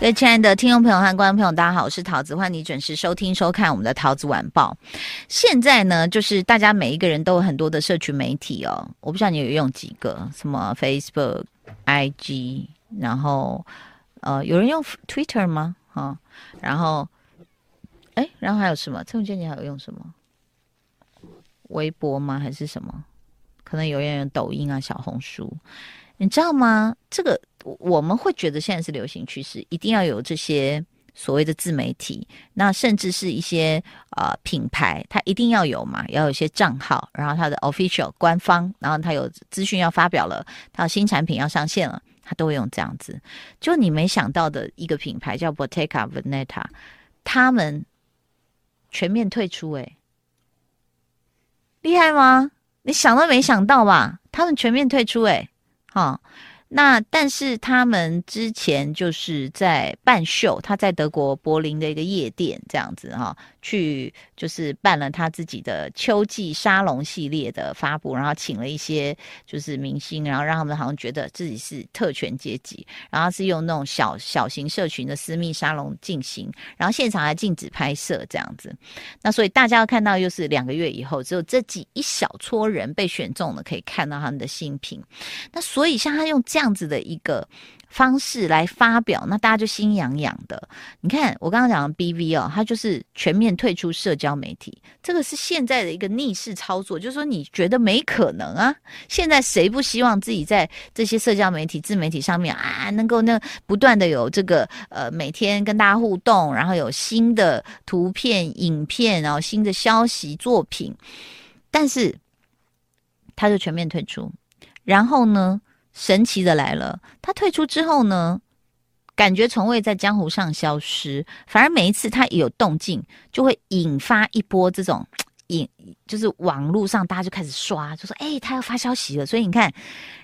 各位亲爱的听众朋友和观众朋友，大家好，我是桃子，欢迎你准时收听收看我们的桃子晚报。现在呢，就是大家每一个人都有很多的社群媒体哦，我不知道你有用几个，什么 Facebook、IG，然后呃，有人用 Twitter 吗？哈、然后哎，然后还有什么？陈永健，你还有用什么？微博吗？还是什么？可能有人用抖音啊、小红书。你知道吗？这个我们会觉得现在是流行趋势，一定要有这些所谓的自媒体，那甚至是一些呃品牌，它一定要有嘛，要有一些账号，然后它的 official 官方，然后它有资讯要发表了，它有新产品要上线了，它都会用这样子。就你没想到的一个品牌叫 Bottega Veneta，他们全面退出，诶，厉害吗？你想都没想到吧？他们全面退出，诶。好，那但是他们之前就是在办秀，他在德国柏林的一个夜店这样子哈。去就是办了他自己的秋季沙龙系列的发布，然后请了一些就是明星，然后让他们好像觉得自己是特权阶级，然后是用那种小小型社群的私密沙龙进行，然后现场还禁止拍摄这样子。那所以大家要看到又是两个月以后，只有这几一小撮人被选中了，可以看到他们的新品。那所以像他用这这样子的一个。方式来发表，那大家就心痒痒的。你看我刚刚讲的 BV 哦，它就是全面退出社交媒体，这个是现在的一个逆势操作，就是说你觉得没可能啊？现在谁不希望自己在这些社交媒体、自媒体上面啊，能够那不断的有这个呃每天跟大家互动，然后有新的图片、影片，然后新的消息、作品，但是他就全面退出，然后呢？神奇的来了，他退出之后呢，感觉从未在江湖上消失，反而每一次他一有动静，就会引发一波这种引，就是网络上大家就开始刷，就说：“哎，他要发消息了。”所以你看，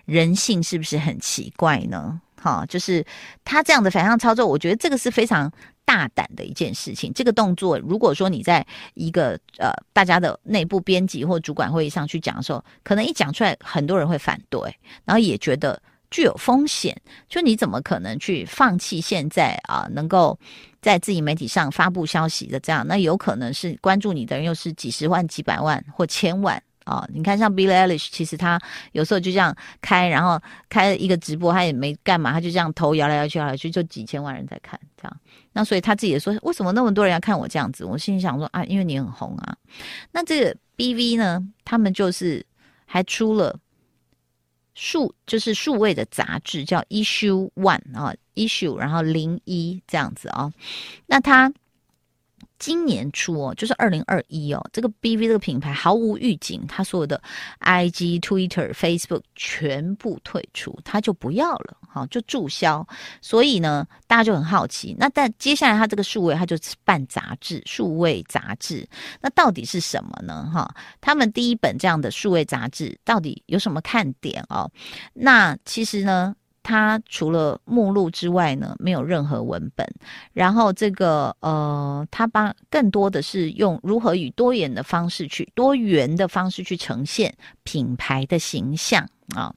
人性是不是很奇怪呢？哈，就是他这样的反向操作，我觉得这个是非常。大胆的一件事情，这个动作，如果说你在一个呃大家的内部编辑或主管会议上去讲的时候，可能一讲出来，很多人会反对，然后也觉得具有风险。就你怎么可能去放弃现在啊能够在自己媒体上发布消息的这样？那有可能是关注你的人又是几十万、几百万或千万。啊、哦，你看，像 Billie Eilish，其实他有时候就这样开，然后开一个直播，他也没干嘛，他就这样头摇来摇去，摇来摇去，就几千万人在看，这样。那所以他自己也说，为什么那么多人要看我这样子？我心里想说啊，因为你很红啊。那这个 BV 呢，他们就是还出了数，就是数位的杂志，叫 Issue One 啊，Issue，然后零一这样子啊、哦。那他。今年初哦，就是二零二一哦，这个 BV 这个品牌毫无预警，它所有的 IG、Twitter、Facebook 全部退出，它就不要了，好，就注销。所以呢，大家就很好奇，那但接下来它这个数位，它就办杂志，数位杂志，那到底是什么呢？哈，他们第一本这样的数位杂志到底有什么看点哦？那其实呢？它除了目录之外呢，没有任何文本。然后这个呃，它帮更多的是用如何以多元的方式去多元的方式去呈现品牌的形象啊，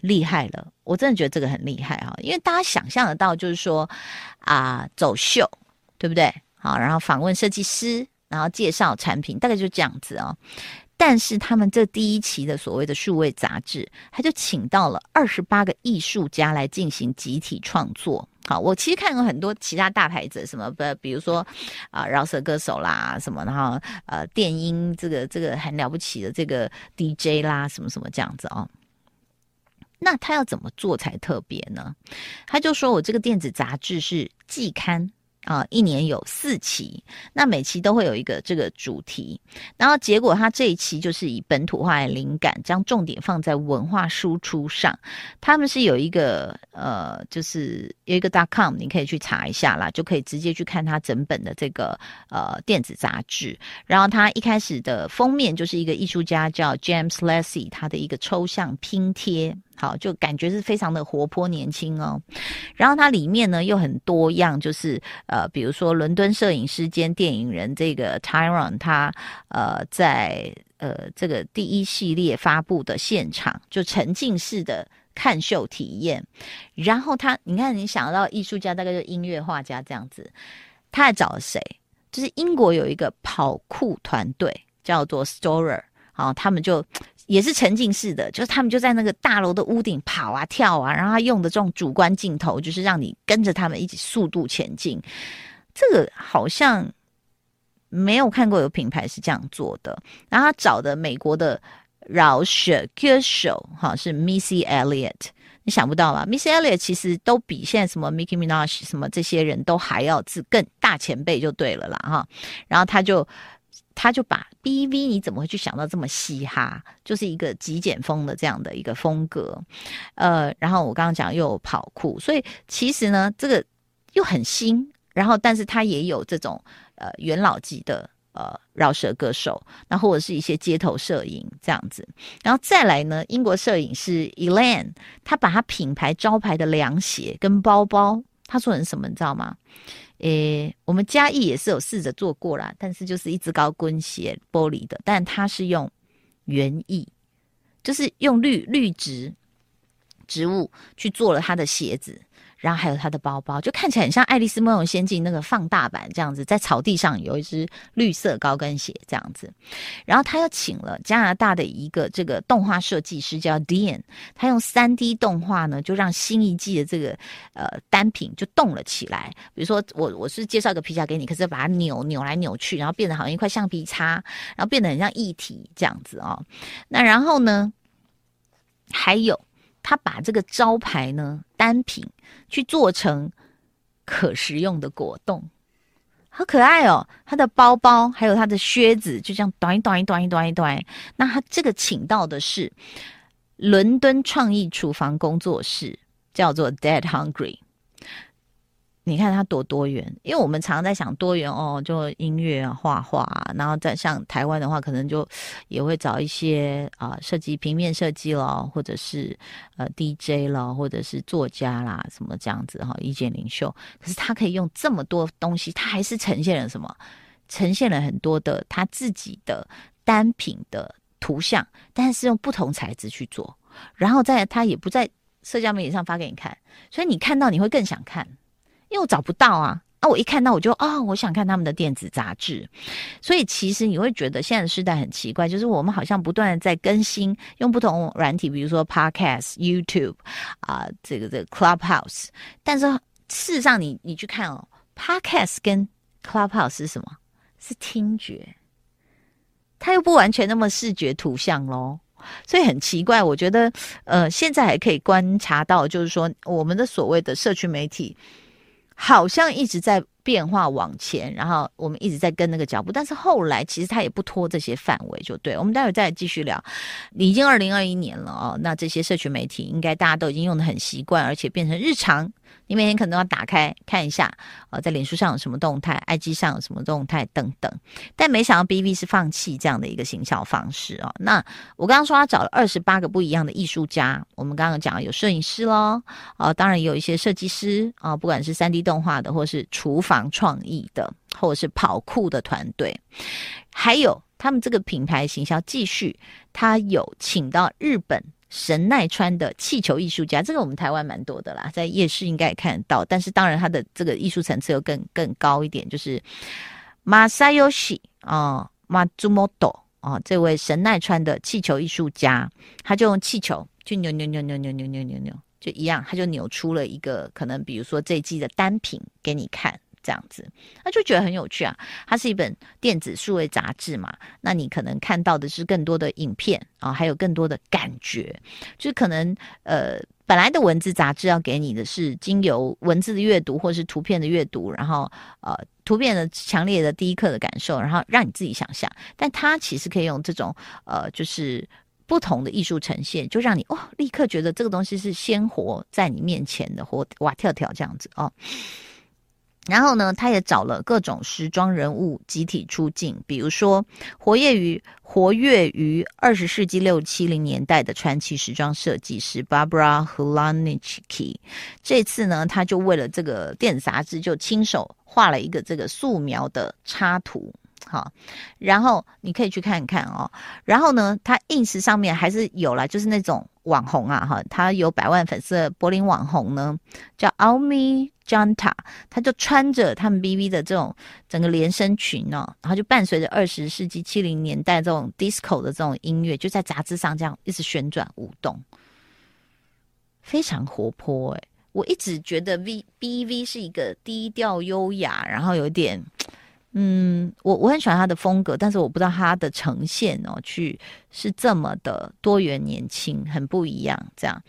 厉害了！我真的觉得这个很厉害啊，因为大家想象得到，就是说啊、走秀，对不对？好，然后访问设计师，然后介绍产品，大概就这样子啊。但是他们这第一期的所谓的数位杂志，他就请到了二十八个艺术家来进行集体创作。好，我其实看过很多其他大牌子，什么不，比如说啊，饶舌歌手啦，什么，然后呃，电音这个这个很了不起的这个 DJ 啦，什么什么这样子哦。那他要怎么做才特别呢？他就说我这个电子杂志是季刊。啊，一年有四期，那每期都会有一个这个主题，然后结果他这一期就是以本土化的灵感，将重点放在文化输出上。他们是有一个呃，就是有一个 .com，你可以去查一下啦，就可以直接去看他整本的这个呃电子杂志。然后他一开始的封面就是一个艺术家叫 James Lacy，他的一个抽象拼贴。好，就感觉是非常的活泼年轻哦。然后它里面呢又很多样，就是呃，比如说伦敦摄影师兼电影人这个 Tyron，他呃在呃这个第一系列发布的现场就沉浸式的看秀体验。然后他，你看你想到艺术家大概就音乐画家这样子，他还找了谁？就是英国有一个跑酷团队叫做 Storer，好，他们就。也是沉浸式的，就是他们就在那个大楼的屋顶跑啊跳啊，然后他用的这种主观镜头，就是让你跟着他们一起速度前进。这个好像没有看过有品牌是这样做的。然后他找的美国的饶舌歌手哈是 Missy Elliott，你想不到吧？Missy Elliott 其实都比现在什么 Nicki Minaj 什么这些人都还要自更大前辈就对了啦哈。然后他就。他就把 BV，你怎么会去想到这么嘻哈？就是一个极简风的这样的一个风格，呃，然后我刚刚讲又有跑酷，所以其实呢，这个又很新，然后但是他也有这种呃元老级的呃饶舌歌手，那或者是一些街头摄影这样子，然后再来呢，英国摄影师 Elan，他把他品牌招牌的凉鞋跟包包，他做成什么，你知道吗？诶，我们嘉义也是有试着做过啦，但是就是一只高跟鞋玻璃的，但它是用园艺，就是用绿绿植植物去做了它的鞋子。然后还有他的包包，就看起来很像《爱丽丝梦游仙境》那个放大版这样子，在草地上有一只绿色高跟鞋这样子。然后他又请了加拿大的一个这个动画设计师叫 Dean，他用三 D 动画呢，就让新一季的这个呃单品就动了起来。比如说我我是介绍一个皮夹给你，可是把它扭扭来扭去，然后变得好像一块橡皮擦，然后变得很像液体这样子哦。那然后呢，还有。他把这个招牌呢单品去做成可食用的果冻，好可爱哦！他的包包还有他的靴子就这样短一短一短一短一短。那他这个请到的是伦敦创意厨房工作室，叫做 Dead Hungry。你看它多多元，因为我们常在想多元哦，就音乐啊、画画啊，然后在像台湾的话，可能就也会找一些啊设计平面设计咯，或者是呃 DJ 咯，或者是作家啦，什么这样子哈，意见领袖。可是他可以用这么多东西，他还是呈现了什么？呈现了很多的他自己的单品的图像，但是用不同材质去做，然后在他也不在社交媒体上发给你看，所以你看到你会更想看。因为我找不到啊，啊，我一看到我就啊、哦，我想看他们的电子杂志，所以其实你会觉得现在的时代很奇怪，就是我们好像不断的在更新，用不同软体，比如说 Podcast、YouTube 啊、这个这个 Clubhouse，但是事实上你你去看哦，Podcast 跟 Clubhouse 是什么？是听觉，它又不完全那么视觉图像咯。所以很奇怪。我觉得呃，现在还可以观察到，就是说我们的所谓的社群媒体。好像一直在变化往前，然后我们一直在跟那个脚步，但是后来其实他也不脱这些范围，就对。我们待会再继续聊。已经二零二一年了哦，那这些社群媒体应该大家都已经用的很习惯，而且变成日常。你每天可能要打开看一下，呃，在脸书上有什么动态，IG 上有什么动态等等。但没想到 B B 是放弃这样的一个行销方式哦。那我刚刚说他找了二十八个不一样的艺术家，我们刚刚讲有摄影师喽，啊、当然有一些设计师啊、不管是 3D 动画的，或是厨房创意的，或者是跑酷的团队，还有他们这个品牌行销继续，他有请到日本。神奈川的气球艺术家，这个我们台湾蛮多的啦，在夜市应该也看得到。但是当然，他的这个艺术层次又更更高一点，就是马萨尤西啊，马祖莫多啊，这位神奈川的气球艺术家，他就用气球去扭扭扭扭扭扭扭扭扭，就一样，他就扭出了一个可能，比如说这一季的单品给你看。这样子，那就觉得很有趣啊。它是一本电子数位杂志嘛，那你可能看到的是更多的影片啊，还有更多的感觉。就是可能呃，本来的文字杂志要给你的是经由文字的阅读或是图片的阅读，然后呃，图片的强烈的第一刻的感受，然后让你自己想象。但它其实可以用这种呃，就是不同的艺术呈现，就让你哦，立刻觉得这个东西是鲜活在你面前的，活哇跳跳这样子哦。然后呢，他也找了各种时装人物集体出镜，比如说活跃于活跃于二十世纪六七零年代的传奇时装设计师 Barbara Hulanichki。这次呢，他就为了这个电子杂志，就亲手画了一个这个素描的插图。好，然后你可以去看看哦。然后呢，他 ins 上面还是有啦，就是那种网红啊，哈，他有百万粉丝的柏林网红呢，叫 Almi Janta，他就穿着他们 BV 的这种整个连身裙哦，然后就伴随着二十世纪七零年代这种 disco 的这种音乐，就在杂志上这样一直旋转舞动，非常活泼哎。我一直觉得 V BV 是一个低调优雅，然后有点。嗯，我我很喜欢他的风格，但是我不知道他的呈现哦，去是这么的多元、年轻，很不一样这样。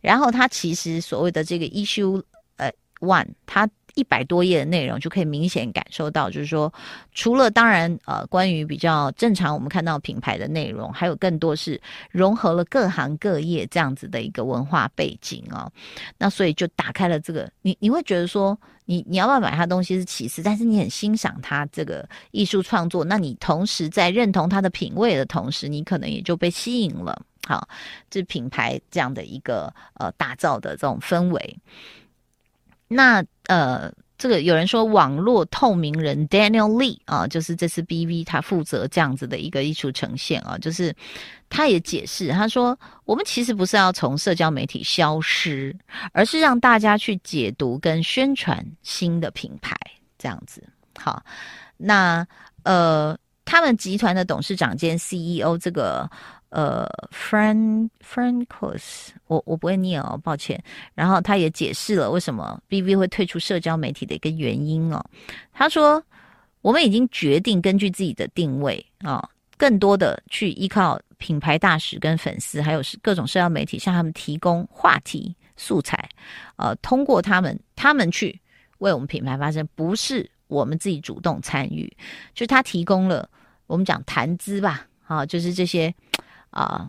然后他其实所谓的这个 issue 呃 one，他。一百多页的内容就可以明显感受到，就是说，除了当然呃，关于比较正常我们看到品牌的内容，还有更多是融合了各行各业这样子的一个文化背景哦。那所以就打开了这个，你你会觉得说，你你要不要买他东西是其次，但是你很欣赏他这个艺术创作，那你同时在认同他的品味的同时，你可能也就被吸引了。好，这品牌这样的一个呃打造的这种氛围。那呃，这个有人说网络透明人 Daniel Lee 啊，就是这次 BV 他负责这样子的一个艺术呈现啊，就是他也解释，他说我们其实不是要从社交媒体消失，而是让大家去解读跟宣传新的品牌这样子。好，那呃，他们集团的董事长兼 CEO 这个。呃，Fran Frankos，我我不会念哦，抱歉。然后他也解释了为什么 BV 会退出社交媒体的一个原因哦。他说，我们已经决定根据自己的定位啊、更多的去依靠品牌大使跟粉丝，还有各种社交媒体向他们提供话题素材，呃，通过他们，他们去为我们品牌发声，不是我们自己主动参与，就他提供了我们讲谈资吧，啊、就是这些。啊、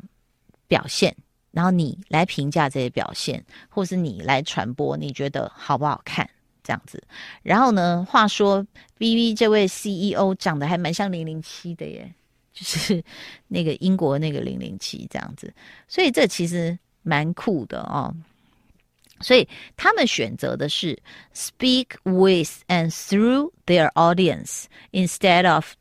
表现，然后你来评价这些表现，或是你来传播，你觉得好不好看？这样子。然后呢，话说 BV 这位 CEO 长得还蛮像零零七的耶，就是那个英国那个零零七这样子。所以这其实蛮酷的哦。所以他们选择的是 speak with and through their audience instead of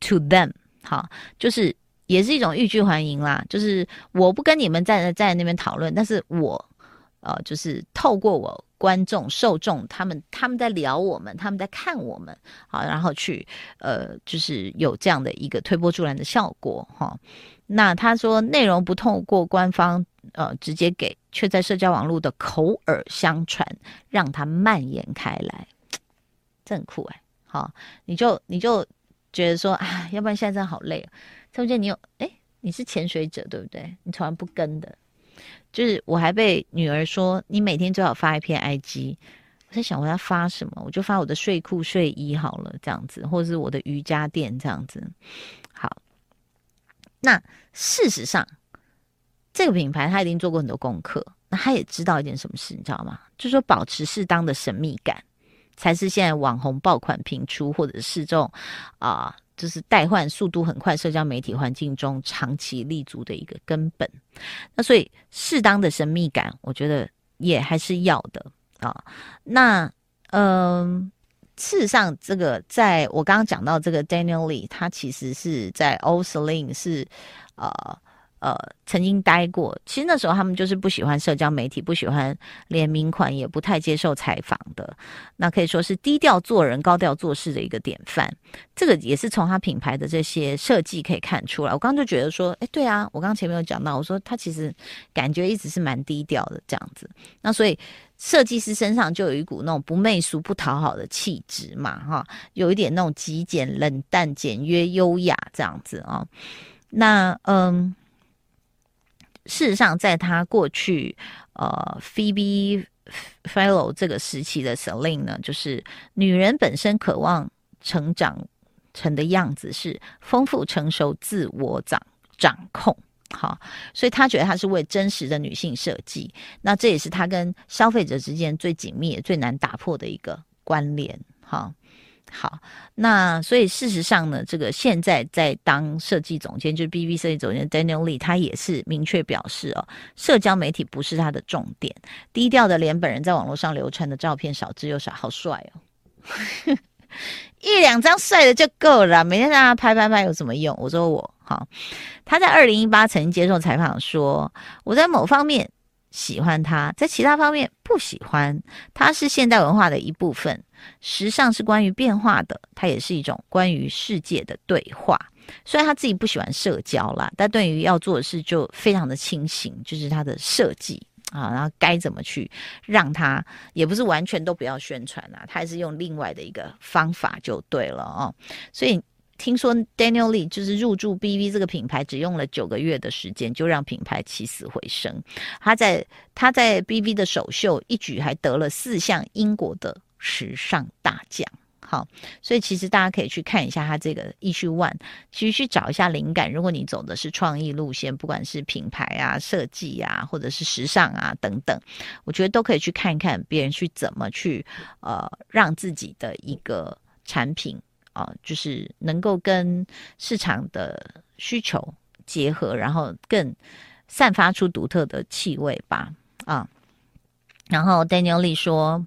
to them。好，就是。也是一种欲拒还迎啦，就是我不跟你们在在那边讨论，但是我，呃，就是透过我观众受众他们他们在聊我们，他们在看我们，好，然后去呃，就是有这样的一个推波助澜的效果哈。那他说内容不透过官方呃直接给，却在社交网络的口耳相传，让它蔓延开来，这很酷哎。好，你就你就觉得说啊，要不然现在真的好累。中间你有哎，你是潜水者对不对？你从来不跟的，就是我还被女儿说，你每天最好发一篇 IG。我在想我要发什么，我就发我的睡裤睡衣好了，这样子，或者是我的瑜伽垫这样子。好，那事实上，这个品牌他已经做过很多功课，那他也知道一件什么事，你知道吗？就是说保持适当的神秘感，才是现在网红爆款频出，或者是这种啊。就是代换速度很快，社交媒体环境中长期立足的一个根本。那所以适当的神秘感，我觉得也还是要的啊。那嗯、事实上，这个在我刚刚讲到这个 Daniel Lee，他其实是在 Ocelin 是呃。呃，曾经待过，其实那时候他们就是不喜欢社交媒体，不喜欢联名款，也不太接受采访的。那可以说是低调做人、高调做事的一个典范。这个也是从他品牌的这些设计可以看出来。我刚刚就觉得说，哎，对啊，我刚刚前面有讲到，我说他其实感觉一直是蛮低调的这样子。那所以设计师身上就有一股那种不媚俗、不讨好的气质嘛，哈，有一点那种极简、冷淡、简约、优雅这样子啊。那嗯。事实上，在他过去，呃，Phoebe Fellow 这个时期的 Celine 呢，就是女人本身渴望成长成的样子是丰富、成熟、自我掌掌控，好，所以他觉得他是为真实的女性设计，那这也是他跟消费者之间最紧密也最难打破的一个关联，好。好，那所以事实上呢，这个现在在当设计总监，就是 B B 设计总监 Daniel Lee，他也是明确表示哦，社交媒体不是他的重点，低调的连本人在网络上流传的照片少之又少，好帅哦，一两张帅的就够了，每天让他拍拍拍有什么用？我说我好，他在二零一八曾经接受采访说，我在某方面喜欢他，在其他方面不喜欢，他是现代文化的一部分。时尚是关于变化的，它也是一种关于世界的对话。虽然他自己不喜欢社交啦，但对于要做的事就非常的清醒，就是他的设计啊，然后该怎么去让他，也不是完全都不要宣传啊，他还是用另外的一个方法就对了哦。所以听说 Daniel Lee 就是入驻 BV 这个品牌，只用了九个月的时间，就让品牌起死回生。他在他在 BV 的首秀一举还得了四项英国的。时尚大奖，好，所以其实大家可以去看一下他这个 Issue One，其实去找一下灵感。如果你走的是创意路线，不管是品牌啊、设计啊，或者是时尚啊等等，我觉得都可以去看一看别人去怎么去呃让自己的一个产品啊、就是能够跟市场的需求结合，然后更散发出独特的气味吧，啊。然后 Daniel Lee 说。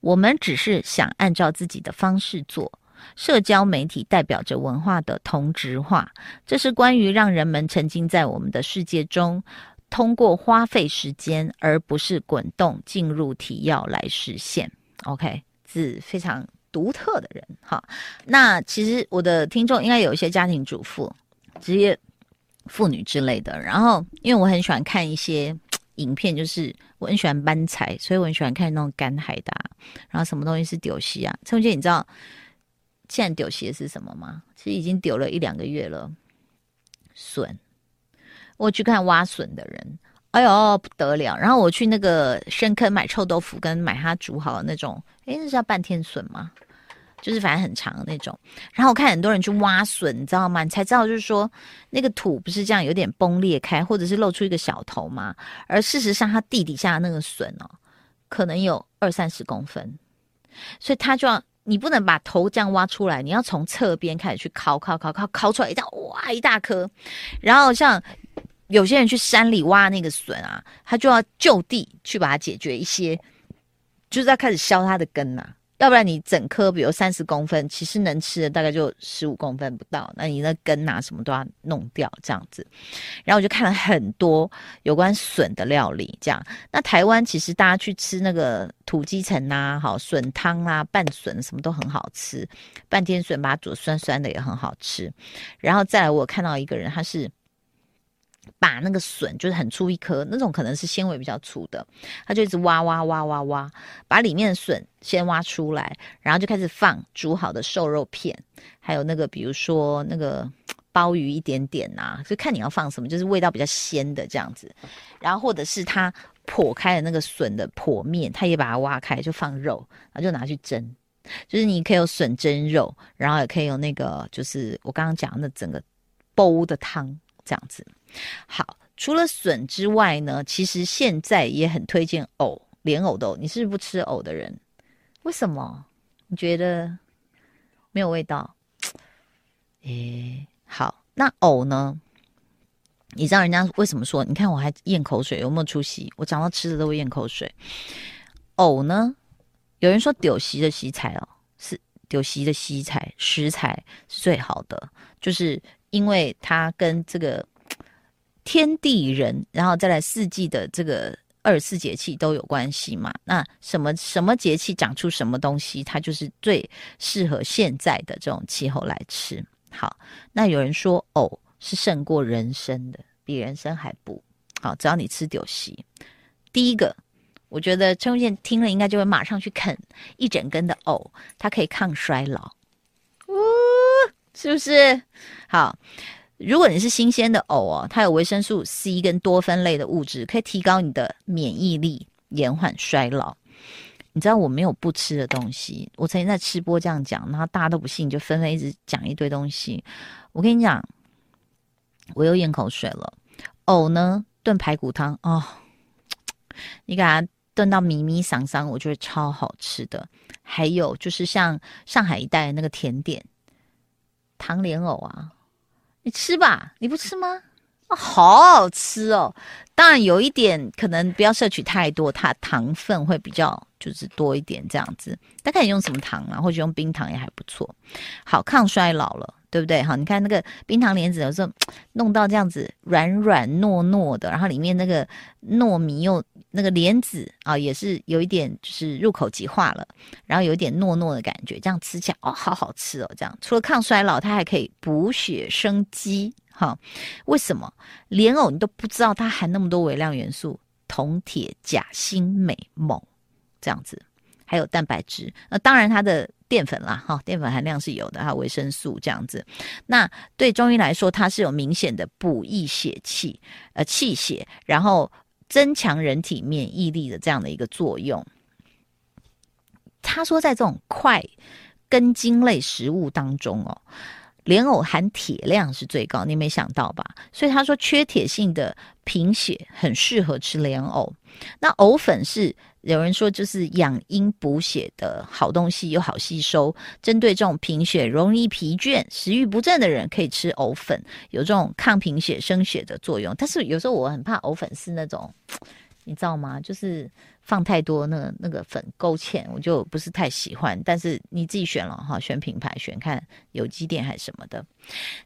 我们只是想按照自己的方式做。社交媒体代表着文化的同质化，这是关于让人们沉浸在我们的世界中，通过花费时间而不是滚动进入提要来实现。OK，是非常独特的人。好，那其实我的听众应该有一些家庭主妇、职业妇女之类的。然后，因为我很喜欢看一些。影片就是我很喜欢搬柴，所以我很喜欢看那种干海的、啊。然后什么东西是丢西啊？陈文杰，你知道现在丢西的是什么吗？其实已经丢了一两个月了。笋，我去看挖笋的人，哎呦不得了！然后我去那个深坑买臭豆腐，跟买它煮好的那种，诶，那是叫半天笋吗？就是反正很长的那种，然后我看很多人去挖笋，你知道吗？你才知道就是说那个土不是这样有点崩裂开，或者是露出一个小头吗。而事实上，它地底下那个笋哦，可能有二三十公分，所以它就要你不能把头这样挖出来，你要从侧边开始去敲敲敲敲敲出来一大哇一大颗。然后像有些人去山里挖那个笋啊，他就要就地去把它解决一些，就是要开始削它的根呐、啊。要不然你整颗，比如三十公分，其实能吃的大概就十五公分不到。那你那根啊什么都要弄掉，这样子。然后我就看了很多有关笋的料理，这样。那台湾其实大家去吃那个土鸡城啊，好笋汤啊，拌笋什么都很好吃。半天笋把它煮酸酸的也很好吃。然后再来，我看到一个人，他是。把那个笋就是很粗一颗，那种可能是纤维比较粗的，他就一直挖挖挖挖挖，把里面的笋先挖出来，然后就开始放煮好的瘦肉片，还有那个比如说那个 鲍鱼一点点呐、啊，就看你要放什么，就是味道比较鲜的这样子。然后或者是他剖开的那个笋的剖面，他也把它挖开，就放肉，然后就拿去蒸，就是你可以有笋蒸肉，然后也可以有那个就是我刚刚讲的整个煲的汤这样子。好，除了笋之外呢，其实现在也很推荐藕，莲藕的藕。你是不是不吃藕的人？为什么？你觉得没有味道？诶，好，那藕呢？你知道人家为什么说？你看我还咽口水，有没有出息？我讲到吃的都会咽口水。藕呢？有人说丢席的食材哦，是丢席的食材，食材是最好的，就是因为它跟这个。天地人，然后再来四季的这个二十四节气都有关系嘛？那什么什么节气长出什么东西，它就是最适合现在的这种气候来吃。好，那有人说藕是胜过人参的，比人参还补。好，只要你吃丢席，第一个，我觉得陈文健听了应该就会马上去啃一整根的藕，它可以抗衰老，呜，是不是？好。如果你是新鲜的藕哦，它有维生素 C 跟多酚类的物质，可以提高你的免疫力，延缓衰老。你知道我没有不吃的东西，我曾经在吃播这样讲，然后大家都不信，就纷纷一直讲一堆东西。我跟你讲，我又咽口水了。藕呢，炖排骨汤哦，你给它炖到米米桑桑，我觉得超好吃的。还有就是像上海一带那个甜点糖莲藕啊，你吃吧，你不吃吗？哦，好好吃哦！当然有一点可能不要摄取太多，它糖分会比较就是多一点这样子。大概你用什么糖啊？或者用冰糖也还不错。好，抗衰老了，对不对？好，你看那个冰糖莲子有时候弄到这样子软软糯糯的，然后里面那个糯米又那个莲子啊，也是有一点就是入口即化了，然后有一点糯糯的感觉，这样吃起来哦，好好吃哦！这样除了抗衰老，它还可以补血生肌。哈，为什么莲藕你都不知道它含那么多微量元素，铜、铁、钾、锌、镁、锰这样子，还有蛋白质。那当然它的淀粉啦，哈，淀粉含量是有的，还有维生素这样子。那对中医来说，它是有明显的补益血气、呃气血，然后增强人体免疫力的这样的一个作用。他说，在这种块根茎类食物当中哦。莲藕含铁量是最高，你没想到吧？所以他说缺铁性的贫血很适合吃莲藕。那藕粉是有人说就是养阴补血的好东西，又好吸收。针对这种贫血、容易疲倦、食欲不振的人，可以吃藕粉，有这种抗贫血、生血的作用。但是有时候我很怕藕粉是那种，你知道吗？就是。放太多那个那个粉勾芡，我就不是太喜欢。但是你自己选了哈，选品牌，选看有机店还是什么的。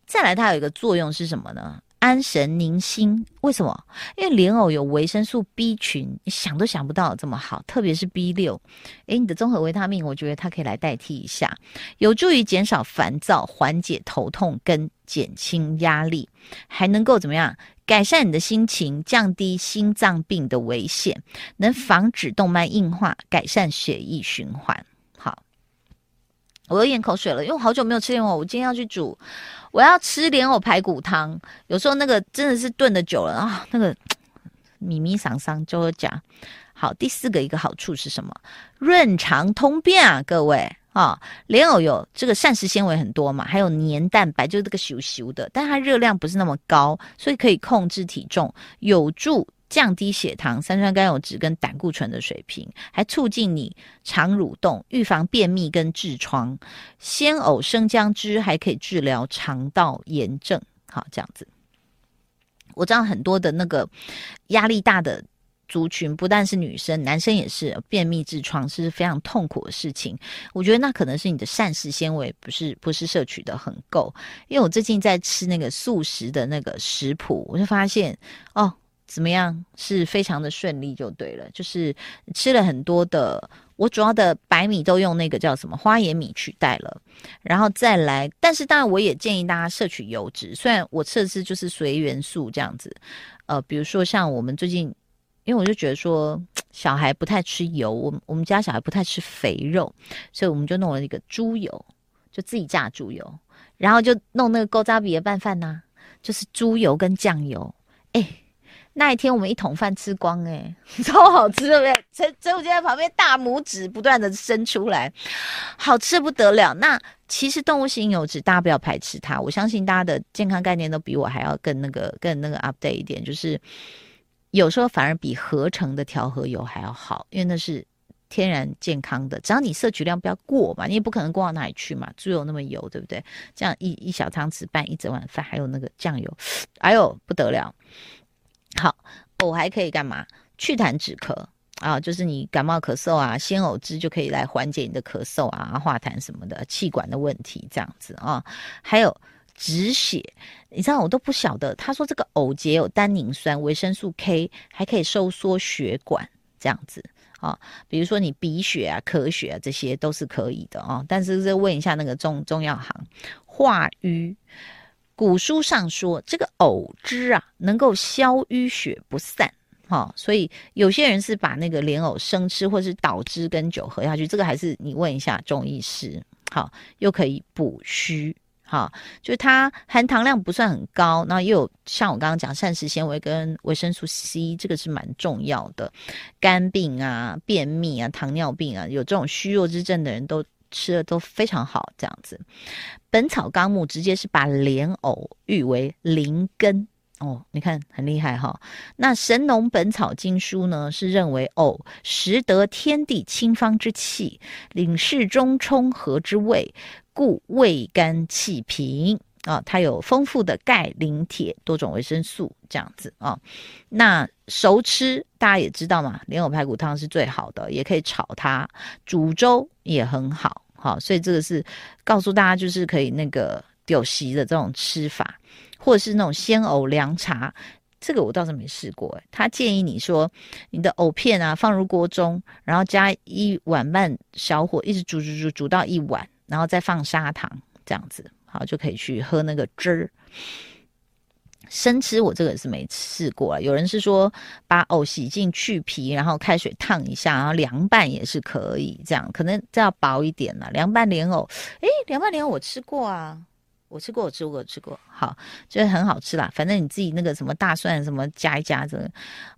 再来，它有一个作用是什么呢？安神宁心。为什么？因为莲藕有维生素 B 群，你想都想不到这么好，特别是 B 六。诶，你的综合维他命，我觉得它可以来代替一下，有助于减少烦躁，缓解头痛跟减轻压力，还能够怎么样？改善你的心情，降低心脏病的危险，能防止动脉硬化，改善血液循环。好，我又咽口水了，因为好久没有吃莲藕，我今天要去煮，我要吃莲藕排骨汤。有时候那个真的是炖的久了啊，那个 咪咪桑桑就会讲。好，第四个一个好处是什么？润肠通便啊，各位。啊、莲藕有这个膳食纤维很多嘛，还有黏蛋白，就是这个咻咻的，但它热量不是那么高，所以可以控制体重，有助降低血糖、三酸甘油酯跟胆固醇的水平，还促进你肠蠕动，预防便秘跟痔疮。鲜藕生姜汁还可以治疗肠道炎症。好，这样子，我知道很多的那个压力大的。族群不但是女生，男生也是便秘痔疮是非常痛苦的事情。我觉得那可能是你的膳食纤维不是不是摄取的很够。因为我最近在吃那个素食的那个食谱，我就发现哦，怎么样是非常的顺利就对了。就是吃了很多的，我主要的白米都用那个叫什么花椰米取代了，然后再来。但是当然我也建议大家摄取油脂，虽然我测试就是随元素这样子。呃，比如说像我们最近。因为我就觉得说，小孩不太吃油，我们我们家小孩不太吃肥肉，所以我们就弄了一个猪油，就自己榨猪油，然后就弄那个勾扎比的拌饭呐，就是猪油跟酱油。哎，那一天我们一桶饭吃光，哎，超好吃，对不对？陈陈武就在旁边大拇指不断的伸出来，好吃不得了。那其实动物性油脂大家不要排斥它，我相信大家的健康概念都比我还要更那个更那个 update 一点，就是。有时候反而比合成的调和油还要好，因为那是天然健康的，只要你摄取量不要过嘛，你也不可能过到哪里去嘛。猪油那么油，对不对？这样一一小汤匙拌一整碗饭，还有那个酱油，哎呦不得了！好，藕还可以干嘛？祛痰止咳啊，就是你感冒咳嗽啊，鲜藕汁就可以来缓解你的咳嗽啊、化痰什么的、气管的问题这样子啊，还有。止血，你知道我都不晓得。他说这个藕节有单宁酸、维生素 K，还可以收缩血管，这样子啊。比如说你鼻血啊、咳血啊，这些都是可以的啊。但是再问一下那个中中药行，化瘀。古书上说这个藕汁啊，能够消瘀血不散，哈。所以有些人是把那个莲藕生吃，或是捣汁跟酒喝下去。这个还是你问一下中医师，好，又可以补虚。好，就是它含糖量不算很高，那又有像我刚刚讲膳食纤维跟维生素 C，这个是蛮重要的。肝病啊、便秘啊、糖尿病啊，有这种虚弱之症的人都吃的都非常好。这样子，《本草纲目》直接是把莲藕誉为灵根哦，你看很厉害哈。那《神农本草经书》呢，是认为藕食得天地清方之气，领事中充和之味，故味甘气平啊。它有丰富的钙、磷、铁多种维生素，这样子啊。那熟吃大家也知道嘛，莲藕排骨汤是最好的，也可以炒它，煮粥也很好。好，所以这个是告诉大家，就是可以那个丢席的这种吃法。或者是那种鲜藕凉茶，这个我倒是没试过诶。他建议你说，你的藕片啊放入锅中，然后加一碗半小火，一直煮煮煮煮到一碗，然后再放砂糖，这样子好就可以去喝那个汁儿。生吃我这个是没试过，有人是说把藕洗净去皮，然后开水烫一下，然后凉拌也是可以，这样可能再要薄一点了。凉拌莲藕，诶，凉拌莲藕我吃过啊。我吃过，我吃过，我吃过，好，就是很好吃啦。反正你自己那个什么大蒜什么加一加这个，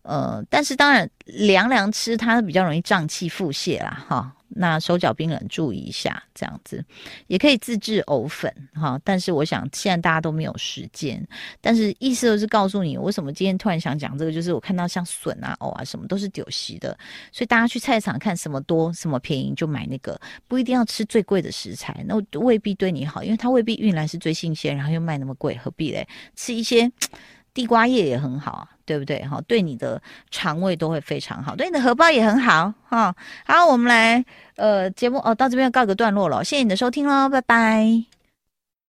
呃，但是当然凉凉吃它比较容易胀气腹泻啦，哈。那手脚冰冷，注意一下，这样子也可以自制藕粉哈。但是我想现在大家都没有时间，但是意思就是告诉你，为什么今天突然想讲这个，就是我看到像笋啊、藕啊什么都是丢席的，所以大家去菜场看什么多什么便宜就买那个，不一定要吃最贵的食材，那未必对你好，因为它未必运来是最新鲜，然后又卖那么贵，何必嘞？吃一些。地瓜叶也很好啊，对不对？哈，对你的肠胃都会非常好，对你的荷包也很好，哈。好，我们来，呃，节目哦，到这边要告个段落了，谢谢你的收听喽，拜拜。